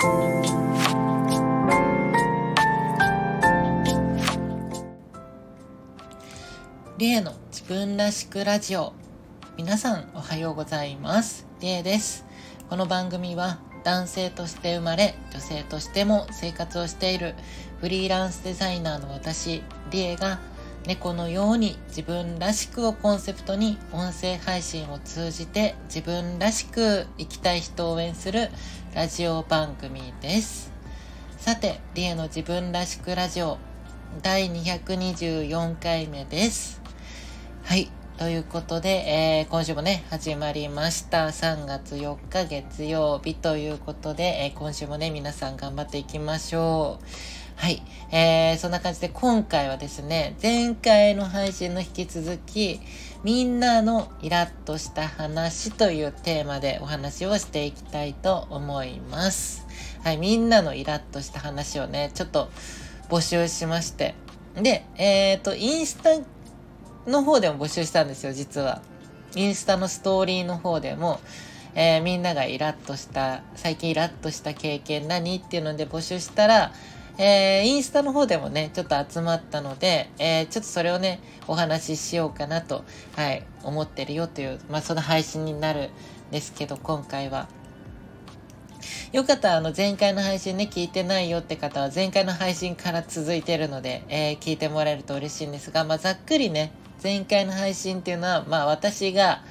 リエの自分らしくラジオ。皆さんおはようございます。リエです。この番組は男性として生まれ女性としても生活をしているフリーランスデザイナーの私リエが猫のように自分らしくをコンセプトに音声配信を通じて自分らしく生きたい人を応援するラジオ番組ですさてリエの自分らしくラジオ第224回目ですはいということで、えー、今週もね、始まりました。3月4日月曜日ということで、えー、今週もね、皆さん頑張っていきましょう。はい。えー、そんな感じで今回はですね、前回の配信の引き続き、みんなのイラッとした話というテーマでお話をしていきたいと思います。はい。みんなのイラッとした話をね、ちょっと募集しまして。で、えっ、ー、と、インスタの方でも募集したんですよ、実は。インスタのストーリーの方でも、えー、みんながイラッとした、最近イラッとした経験何っていうので募集したら、えー、インスタの方でもね、ちょっと集まったので、えー、ちょっとそれをね、お話ししようかなと、はい、思ってるよという、まあ、その配信になるんですけど、今回は。よかったら、あの、前回の配信ね、聞いてないよって方は、前回の配信から続いてるので、えー、聞いてもらえると嬉しいんですが、まあ、ざっくりね、前回の配信っていうのは、まあ私が、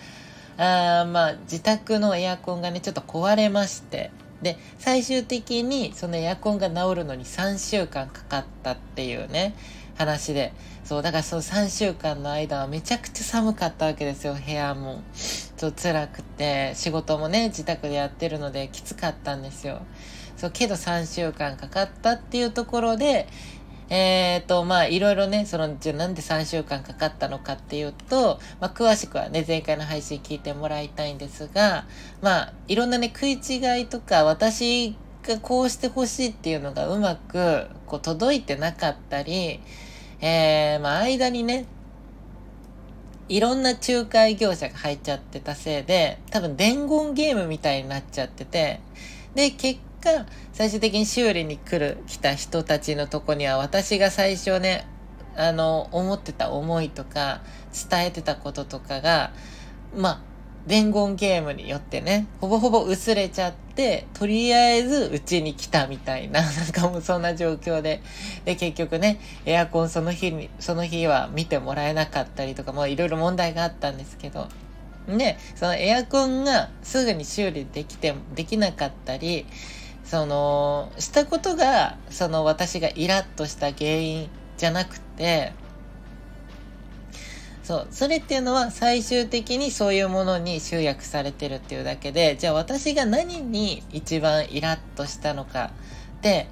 あまあ自宅のエアコンがね、ちょっと壊れまして、で、最終的にそのエアコンが治るのに3週間かかったっていうね、話で。そう、だからその3週間の間はめちゃくちゃ寒かったわけですよ、部屋も。そう、辛くて、仕事もね、自宅でやってるのできつかったんですよ。そう、けど3週間かかったっていうところで、えっ、ー、と、まあ、いろいろね、その、じゃなんで3週間かかったのかっていうと、まあ、詳しくはね、前回の配信聞いてもらいたいんですが、まあ、いろんなね、食い違いとか、私がこうしてほしいっていうのがうまく、こう、届いてなかったり、えー、まあ、間にね、いろんな仲介業者が入っちゃってたせいで、多分伝言ゲームみたいになっちゃってて、で、結果、最終的に修理に来る、来た人たちのとこには私が最初ね、あの、思ってた思いとか、伝えてたこととかが、まあ、伝言ゲームによってね、ほぼほぼ薄れちゃって、とりあえずうちに来たみたいな、なんかもうそんな状況で、で、結局ね、エアコンその日に、その日は見てもらえなかったりとか、もういろいろ問題があったんですけど、で、そのエアコンがすぐに修理できて、できなかったり、その、したことが、その私がイラッとした原因じゃなくて、そう、それっていうのは最終的にそういうものに集約されてるっていうだけで、じゃあ私が何に一番イラッとしたのかで、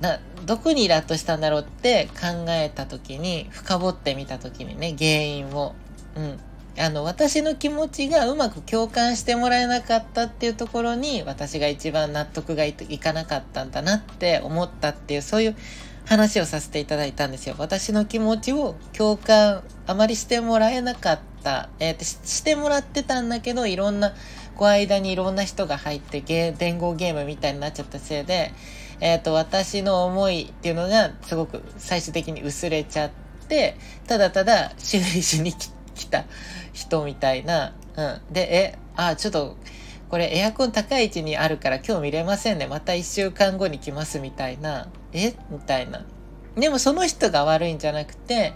な、どこにイラッとしたんだろうって考えた時に、深掘ってみた時にね、原因を。うん。あの、私の気持ちがうまく共感してもらえなかったっていうところに、私が一番納得がいかなかったんだなって思ったっていう、そういう話をさせていただいたんですよ。私の気持ちを共感あまりしてもらえなかった。えー、ししてもらってたんだけど、いろんな、こう間にいろんな人が入ってゲ、伝言ゲームみたいになっちゃったせいで、えっ、ー、と、私の思いっていうのがすごく最終的に薄れちゃって、ただただ修理しに来てた人みたいな、うん。で、え、あ、ちょっと、これエアコン高い位置にあるから今日見れませんね。また一週間後に来ますみたいな。え？みたいな。でもその人が悪いんじゃなくて、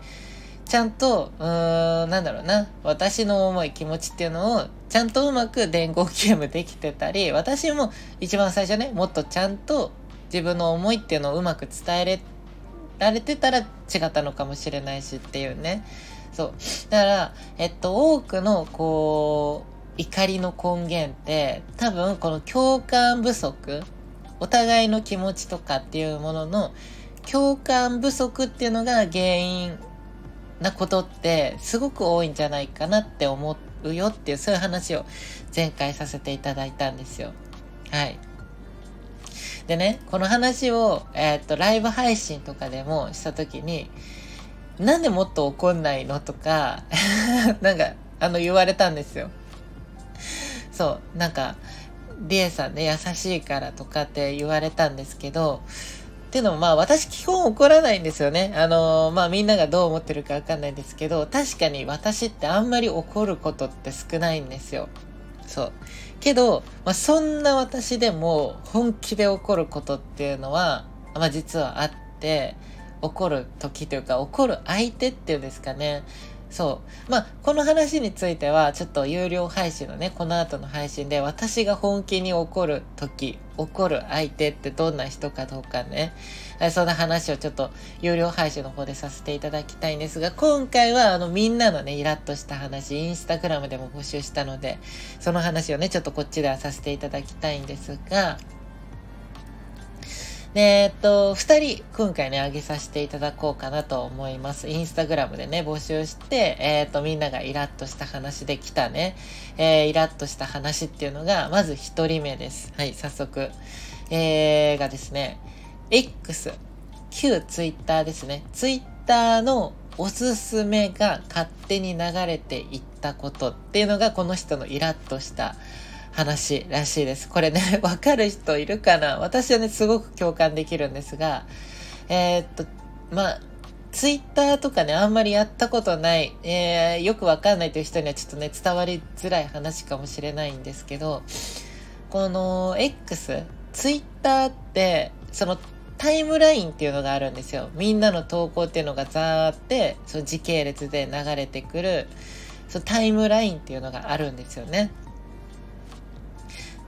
ちゃんと、うーん、なんだろうな。私の思い、気持ちっていうのを、ちゃんとうまく伝言ゲームできてたり、私も一番最初ね、もっとちゃんと自分の思いっていうのをうまく伝えられてたら違ったのかもしれないしっていうね。そう。だから、えっと、多くの、こう、怒りの根源って、多分、この共感不足、お互いの気持ちとかっていうものの、共感不足っていうのが原因なことってすごく多いんじゃないかなって思うよっていうそういう話を前回させていただいたんですよ。はい。でね、この話を、えー、っと、ライブ配信とかでもしたときに、なんでもっと怒んないのとか なんか、あの、言われたんですよ。そう、なんか、リエさんね、優しいからとかって言われたんですけど、っていうのもまあ私基本怒らないんですよね。あのー、まあみんながどう思ってるかわかんないんですけど、確かに私ってあんまり怒ることって少ないんですよ。そう。けど、まあそんな私でも本気で怒ることっていうのは、まあ実はあって、怒る時というか怒る相手っていうんですかね。そう。まあ、この話については、ちょっと有料配信のね、この後の配信で、私が本気に怒る時、怒る相手ってどんな人かどうかね、そんな話をちょっと有料配信の方でさせていただきたいんですが、今回はあのみんなのね、イラッとした話、インスタグラムでも募集したので、その話をね、ちょっとこっちではさせていただきたいんですが、で、えっと、二人、今回ね、あげさせていただこうかなと思います。インスタグラムでね、募集して、えっと、みんながイラッとした話で来たね、えー、イラッとした話っていうのが、まず一人目です。はい、早速。えー、がですね、X、旧 Twitter ですね。Twitter のおすすめが勝手に流れていったことっていうのが、この人のイラッとした話らしいです。これね、わかる人いるかな？私はね、すごく共感できるんですが、えー、っと、まあ、ツイッターとかね、あんまりやったことない、えー、よくわかんないという人にはちょっとね、伝わりづらい話かもしれないんですけど、この X、ツイッターって、そのタイムラインっていうのがあるんですよ。みんなの投稿っていうのがザーって、その時系列で流れてくる、そのタイムラインっていうのがあるんですよね。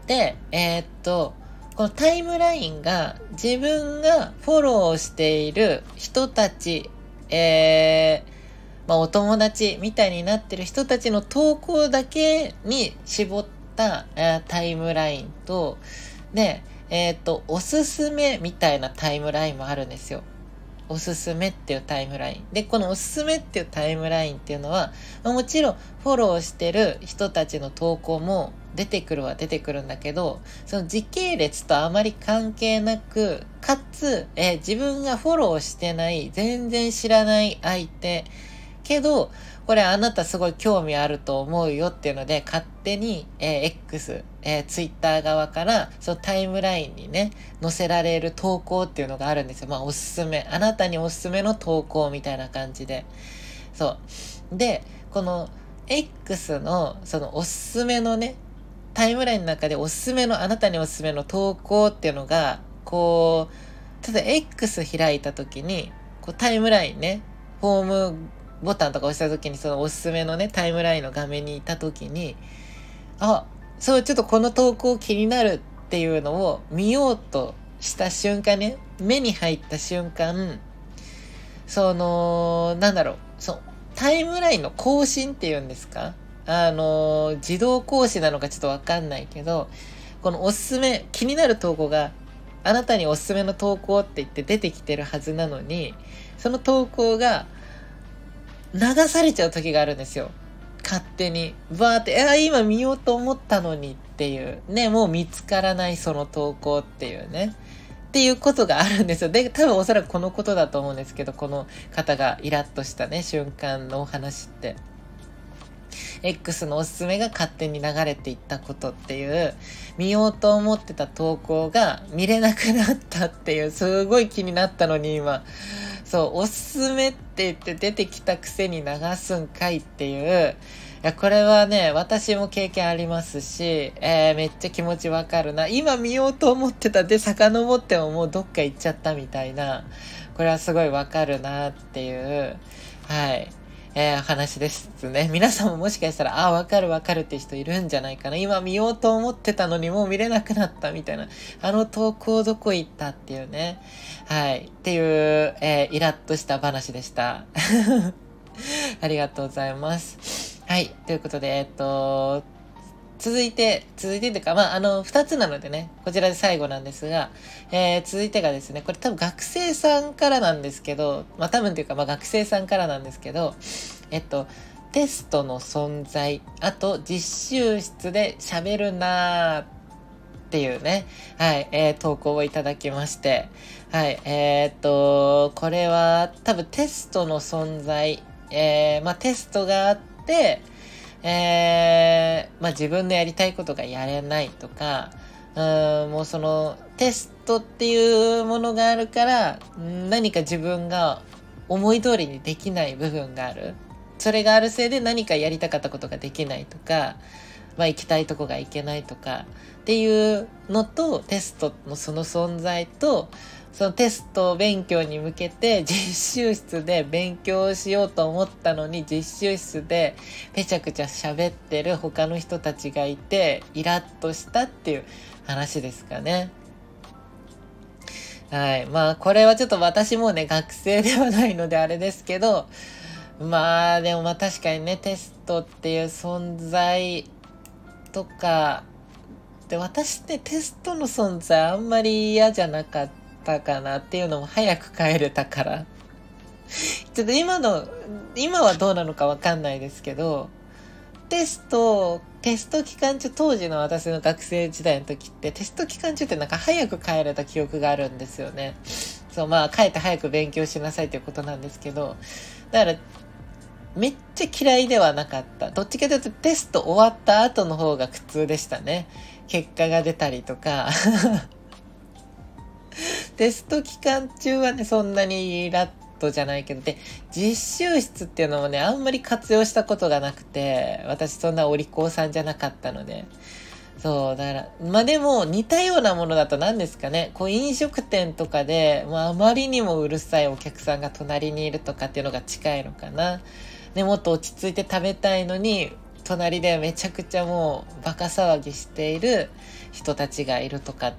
で、えー、っと、このタイムラインが自分がフォローしている人たち、えー、まあ、お友達みたいになってる人たちの投稿だけに絞った、えー、タイムラインと、で、えっ、と、おすすめみたいなタイムラインもあるんですよ。おすすめっていうタイムライン。で、このおすすめっていうタイムラインっていうのは、もちろんフォローしてる人たちの投稿も出てくるは出てくるんだけど、その時系列とあまり関係なく、かつ、え自分がフォローしてない、全然知らない相手、けど、これあなたすごい興味あると思うよっていうので、勝手に、えー、X、えー、Twitter 側から、そのタイムラインにね、載せられる投稿っていうのがあるんですよ。まあ、おすすめ。あなたにおすすめの投稿みたいな感じで。そう。で、この X の、そのおすすめのね、タイムラインの中でおすすめの、あなたにおすすめの投稿っていうのが、こう、ただ X 開いた時に、こうタイムラインね、ホームボタンとか押した時にそのおすすめのね、タイムラインの画面にいた時に、あ、そう、ちょっとこの投稿気になるっていうのを見ようとした瞬間ね、目に入った瞬間、その、なんだろう、そ、タイムラインの更新っていうんですか？あの、自動更新なのかちょっとわかんないけど、このおすすめ、気になる投稿が、あなたにおすすめの投稿って言って出てきてるはずなのに、その投稿が流されちゃう時があるんですよ。勝手に。バーって、あ、今見ようと思ったのにっていう。ね、もう見つからないその投稿っていうね。っていうことがあるんですよ。で、多分おそらくこのことだと思うんですけど、この方がイラッとしたね、瞬間のお話って。X のおすすめが勝手に流れていったことっていう、見ようと思ってた投稿が見れなくなったっていう、すごい気になったのに今、そう、おすすめって言って出てきたくせに流すんかいっていう、いや、これはね、私も経験ありますし、えー、めっちゃ気持ちわかるな。今見ようと思ってたで、遡ってももうどっか行っちゃったみたいな、これはすごいわかるなっていう、はい。えー、話ですね。皆さんももしかしたら、ああ、わかるわかるって人いるんじゃないかな。今見ようと思ってたのにもう見れなくなったみたいな。あの投稿どこ行ったっていうね。はい。っていう、えー、イラッとした話でした。ありがとうございます。はい。ということで、えっと、続いて、続いてというか、まあ、あの、二つなのでね、こちらで最後なんですが、えー、続いてがですね、これ多分学生さんからなんですけど、まあ、多分というか、まあ、学生さんからなんですけど、えっと、テストの存在、あと、実習室で喋るなーっていうね、はい、えー、投稿をいただきまして、はい、えー、っと、これは多分テストの存在、えー、まあ、テストがあって、えー、まあ、自分のやりたいことがやれないとか、うんもうそのテストっていうものがあるから何か自分が思い通りにできない部分がある。それがあるせいで何かやりたかったことができないとか、まあ、行きたいとこが行けないとかっていうのとテストのその存在とそのテスト勉強に向けて 実習室で勉強しようと思ったのに実習室でぺちゃくちゃ喋ってる他の人たちがいてイラッとしたっていう話ですかね。はい。まあこれはちょっと私もね学生ではないのであれですけどまあでもまあ確かにねテストっていう存在とかで私ってテストの存在あんまり嫌じゃなかったたかなっていうのも早く帰れたからちょっと今の今はどうなのかわかんないですけどテストテスト期間中当時の私の学生時代の時ってテスト期間中ってなんか早く帰れた記憶があるんですよねそうまあ帰って早く勉強しなさいということなんですけどだからめっちゃ嫌いではなかった。どっちかというとテスト終わった後の方が苦痛でしたね。結果が出たりとかテスト期間中はね、そんなにラットじゃないけど、で、実習室っていうのもね、あんまり活用したことがなくて、私そんなお利口さんじゃなかったので。そう、だから、まあでも似たようなものだと何ですかね、こう飲食店とかで、まあまりにもうるさいお客さんが隣にいるとかっていうのが近いのかな。ね、もっと落ち着いて食べたいのに、隣でめちゃくちゃもうバカ騒ぎしている人たちがいるとかっ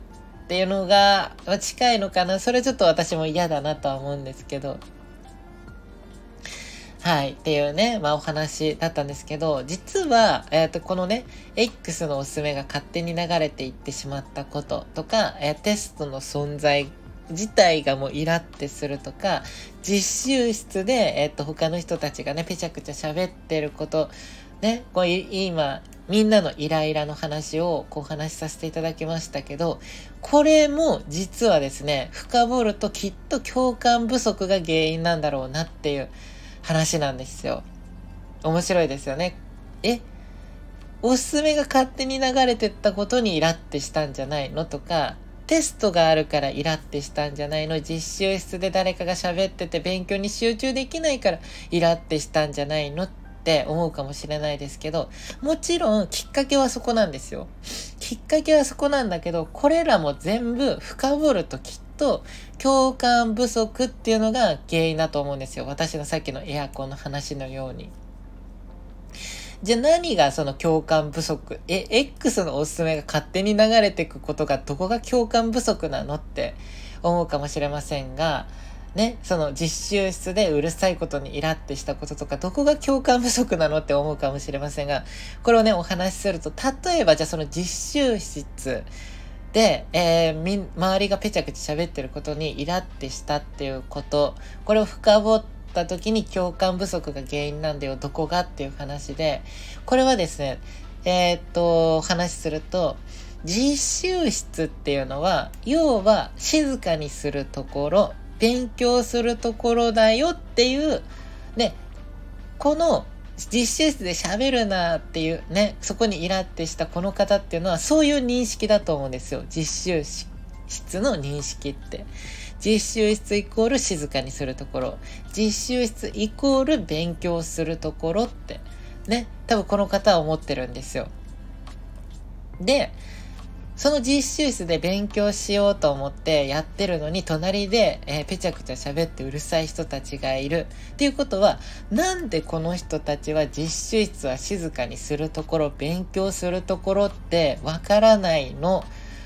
っていうのが近いのかな。それちょっと私も嫌だなとは思うんですけど。はい。っていうね、まあお話だったんですけど、実は、えっ、ー、と、このね、X のおすすめが勝手に流れていってしまったこととか、えー、テストの存在自体がもうイラってするとか、実習室で、えっ、ー、と、他の人たちがね、ぺちゃくちゃ喋ってることね、こう今、みんなのイライラの話をこう話しさせていただきましたけど、これも実はですね、深掘るときっと共感不足が原因なんだろうなっていう話なんですよ。面白いですよね。えおすすめが勝手に流れてったことにイラってしたんじゃないのとか、テストがあるからイラってしたんじゃないの実習室で誰かが喋ってて勉強に集中できないからイラってしたんじゃないのってって思うかもしれないですけど、もちろんきっかけはそこなんですよ。きっかけはそこなんだけど、これらも全部深掘るときっと共感不足っていうのが原因だと思うんですよ。私のさっきのエアコンの話のように。じゃあ何がその共感不足？え、X のおすすめが勝手に流れてくことがどこが共感不足なのって思うかもしれませんが、ね、その実習室でうるさいことにイラってしたこととか、どこが共感不足なのって思うかもしれませんが、これをね、お話しすると、例えばじゃあその実習室で、えー、み、周りがぺちゃくちゃ喋ってることにイラってしたっていうこと、これを深掘った時に共感不足が原因なんだよ、どこがっていう話で、これはですね、えー、っと、お話しすると、実習室っていうのは、要は静かにするところ、勉強するところだよっていう、ね、この実習室で喋るなっていうね、そこにイラってしたこの方っていうのはそういう認識だと思うんですよ。実習室の認識って。実習室イコール静かにするところ。実習室イコール勉強するところって。ね。多分この方は思ってるんですよ。で、その実習室で勉強しようと思ってやってるのに、隣で、えー、ぺちゃくちゃ喋ってうるさい人たちがいる。っていうことは、なんでこの人たちは実習室は静かにするところ、勉強するところってわからないの？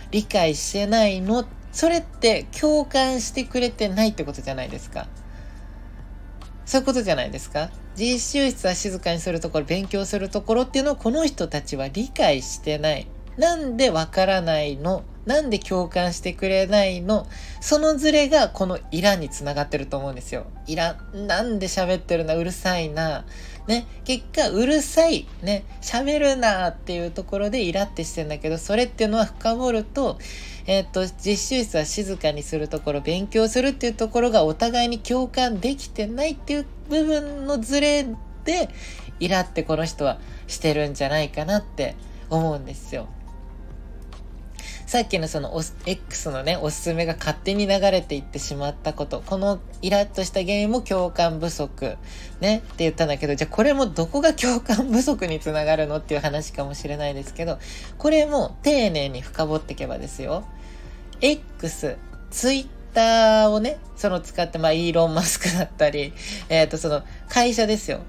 理解してないの？それって共感してくれてないってことじゃないですか。そういうことじゃないですか？実習室は静かにするところ、勉強するところっていうのをこの人たちは理解してない。なんでわからないの？なんで共感してくれないの？そのズレがこのイラにつながってると思うんですよ。イラ、なんで喋ってるな、うるさいな。ね、結果、うるさい、ね、喋るな！っていうところでイラってしてんだけど、それっていうのは深掘ると、えっ、と、実習室は静かにするところ、勉強するっていうところがお互いに共感できてないっていう部分のズレで、イラってこの人はしてるんじゃないかなって思うんですよ。さっきのその X のね、おすすめが勝手に流れていってしまったこと、このイラッとした原因も共感不足、ね、って言ったんだけど、じゃあこれもどこが共感不足につながるのっていう話かもしれないですけど、これも丁寧に深掘っていけばですよ。X、Twitter をね、その使って、まあ、イーロン・マスクだったり、えっ、ー、と、その会社ですよ。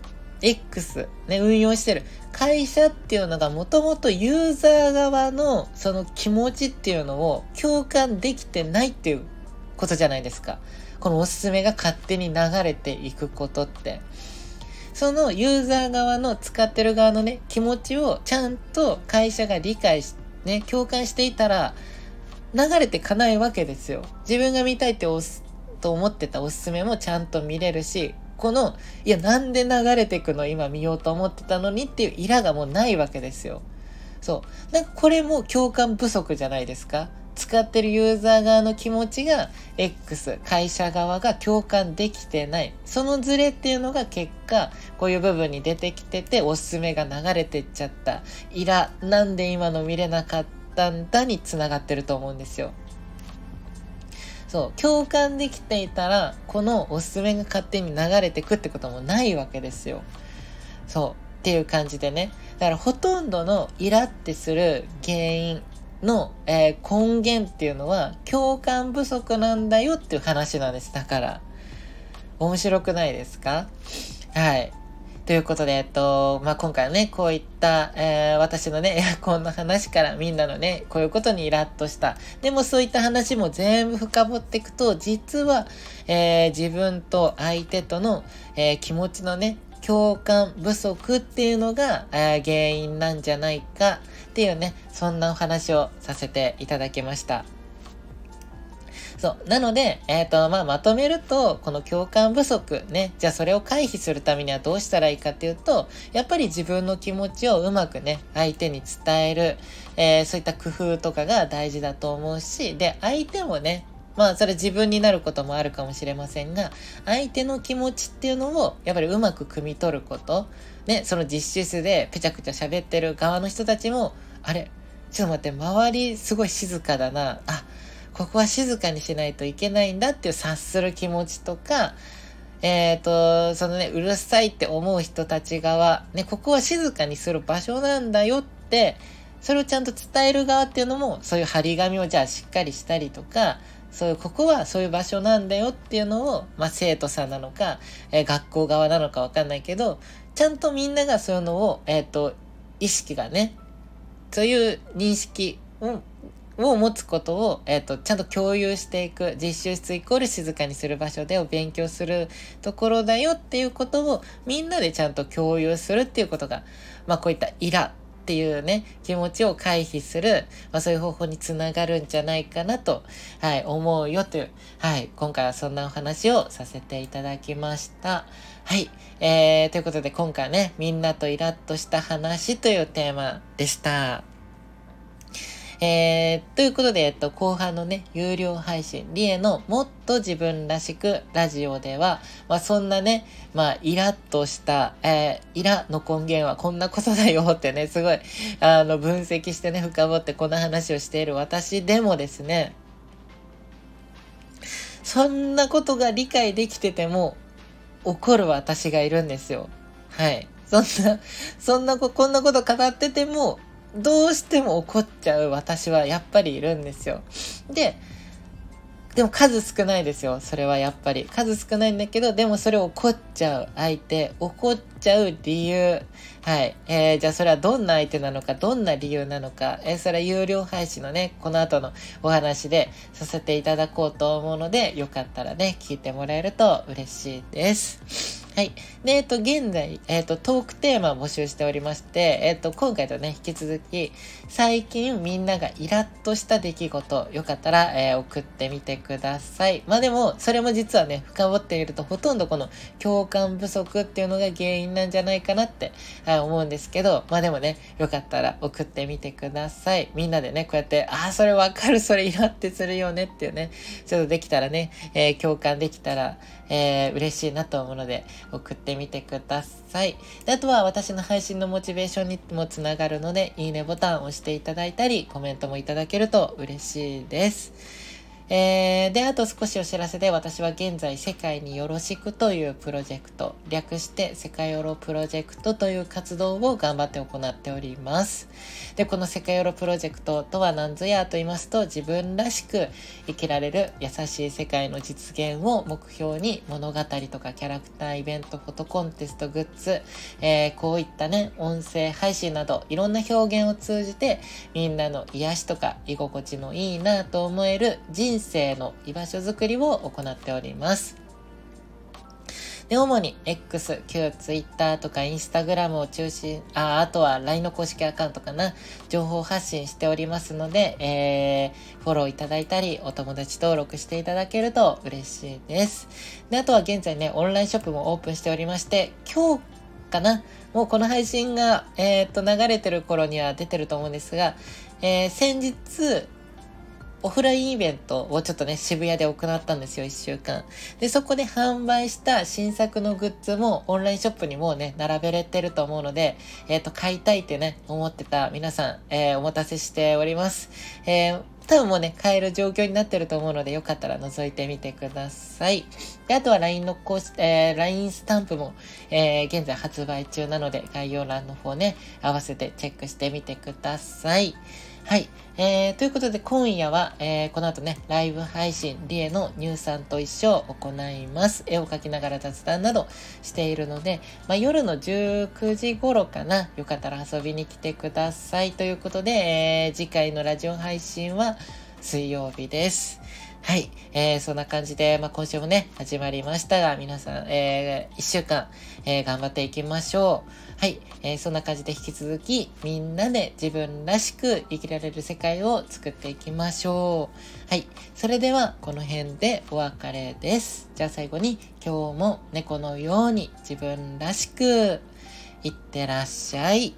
X、ね、運用してる会社っていうのがもともとユーザー側のその気持ちっていうのを共感できてないっていうことじゃないですか。このおすすめが勝手に流れていくことって。そのユーザー側の使ってる側のね、気持ちをちゃんと会社が理解し、ね、共感していたら、流れてかないわけですよ。自分が見たいって押すと思ってたおすすめもちゃんと見れるし、この、いや、なんで流れてくの？今見ようと思ってたのにっていうイラがもうないわけですよ。そう。なんかこれも共感不足じゃないですか？使ってるユーザー側の気持ちが X、会社側が共感できてない。そのズレっていうのが結果、こういう部分に出てきてて、おすすめが流れてっちゃった。イラ、なんで今の見れなかったんだに繋がってると思うんですよ。そう、共感できていたら、このおすすめが勝手に流れてくってこともないわけですよ。そう、っていう感じでね。だからほとんどのイラってする原因の、えー、根源っていうのは共感不足なんだよっていう話なんです。だから。面白くないですか？はい。ということで、えっと、まあ、今回はね、こういった、えー、私のね、エアコンの話からみんなのね、こういうことにイラッとした。でもそういった話も全部深掘っていくと、実は、えー、自分と相手との、えー、気持ちのね、共感不足っていうのが、え原因なんじゃないかっていうね、そんなお話をさせていただきました。そう。なので、えっ、ー、と、まあ、まとめると、この共感不足ね、じゃあそれを回避するためにはどうしたらいいかっていうと、やっぱり自分の気持ちをうまくね、相手に伝える、えー、そういった工夫とかが大事だと思うし、で、相手もね、まあ、それ自分になることもあるかもしれませんが、相手の気持ちっていうのを、やっぱりうまく汲み取ること。ね、その実習室でぺちゃくちゃ喋ってる側の人たちも、あれ、ちょっと待って、周りすごい静かだな。あ、ここは静かにしないといけないんだっていう察する気持ちとか、えっ、ー、と、そのね、うるさいって思う人たち側、ね、ここは静かにする場所なんだよって、それをちゃんと伝える側っていうのも、そういう張り紙をじゃあしっかりしたりとか、そういう、ここはそういう場所なんだよっていうのを、まあ、生徒さんなのか、えー、学校側なのかわかんないけど、ちゃんとみんながそういうのを、えっ、ー、と、意識がね、そういう認識、うんを持つことを、え、ー、と、ちゃんと共有していく、実習室イコール静かにする場所でを勉強するところだよっていうことをみんなでちゃんと共有するっていうことが、まあこういったイラっていうね、気持ちを回避する、まあそういう方法につながるんじゃないかなと、はい、思うよという、はい、今回はそんなお話をさせていただきました。はい、えー、ということで今回ね、みんなとイラッとした話というテーマでした。えー、ということで、えっと、後半のね、有料配信、リエのもっと自分らしくラジオでは、まあそんなね、まあイラッとした、えー、イラの根源はこんなことだよってね、すごい、あの、分析してね、深掘ってこんな話をしている私でもですね、そんなことが理解できてても、怒る私がいるんですよ。はい。そんな、そんなこ、こんなこと語ってても、どうしても怒っちゃう私はやっぱりいるんですよ。で、でも数少ないですよ。それはやっぱり。数少ないんだけど、でもそれを怒っちゃう相手、怒っちゃう理由。はい。えー、じゃあそれはどんな相手なのか、どんな理由なのか、えー、それは有料配信のね、この後のお話でさせていただこうと思うので、よかったらね、聞いてもらえると嬉しいです。はい。で、えっと、現在、えっと、トークテーマを募集しておりまして、えっと、今回とね、引き続き、最近みんながイラッとした出来事、よかったら、えー、送ってみてください。まあでも、それも実はね、深掘ってみると、ほとんどこの共感不足っていうのが原因なんじゃないかなって、はい、思うんですけど、まあでもね、よかったら送ってみてください。みんなでね、こうやって、ああ、それわかる、それイラってするよねっていうね、ちょっとできたらね、えー、共感できたら、えー、嬉しいなと思うので、送ってみてください。であとは私の配信のモチベーションにもつながるので、いいねボタンを押していただいたり、コメントもいただけると嬉しいです。えー、で、あと少しお知らせで、私は現在、世界によろしくというプロジェクト、略して世界よろプロジェクトという活動を頑張って行っております。で、この世界よろプロジェクトとは何ぞやと言いますと、自分らしく生きられる優しい世界の実現を目標に物語とかキャラクター、イベント、フォトコンテスト、グッズ、えー、こういったね、音声配信など、いろんな表現を通じて、みんなの癒しとか居心地のいいなと思える人人生の居場所づくりを行っております。で、主に X、旧 Twitter とか Instagram を中心、あ、あとは LINE の公式アカウントかな、情報発信しておりますので、えー、フォローいただいたり、お友達登録していただけると嬉しいです。で、あとは現在ね、オンラインショップもオープンしておりまして、今日かな？もうこの配信が、えー、っと、流れてる頃には出てると思うんですが、えー、先日、オフラインイベントをちょっとね、渋谷で行ったんですよ、1週間。で、そこで販売した新作のグッズもオンラインショップにもうね、並べれてると思うので、えっ、ー、と、買いたいってね、思ってた皆さん、えー、お待たせしております。えー多分もうね、買える状況になってると思うので、よかったら覗いてみてください。で、あとは LINE の公式、えー、LINE スタンプも、えー、現在発売中なので、概要欄の方ね、合わせてチェックしてみてください。はい。えー、ということで今夜は、えー、この後ね、ライブ配信、リエの乳酸と一緒を行います。絵を描きながら雑談などしているので、まあ、夜の19時頃かな、よかったら遊びに来てください。ということで、えー、次回のラジオ配信は水曜日です。はい。えー、そんな感じで、まあ、今週もね、始まりましたが、皆さん、えー、一週間、えー、頑張っていきましょう。はい。えー、そんな感じで引き続き、みんなで自分らしく生きられる世界を作っていきましょう。はい。それでは、この辺でお別れです。じゃあ最後に、今日も猫のように自分らしく、いってらっしゃい。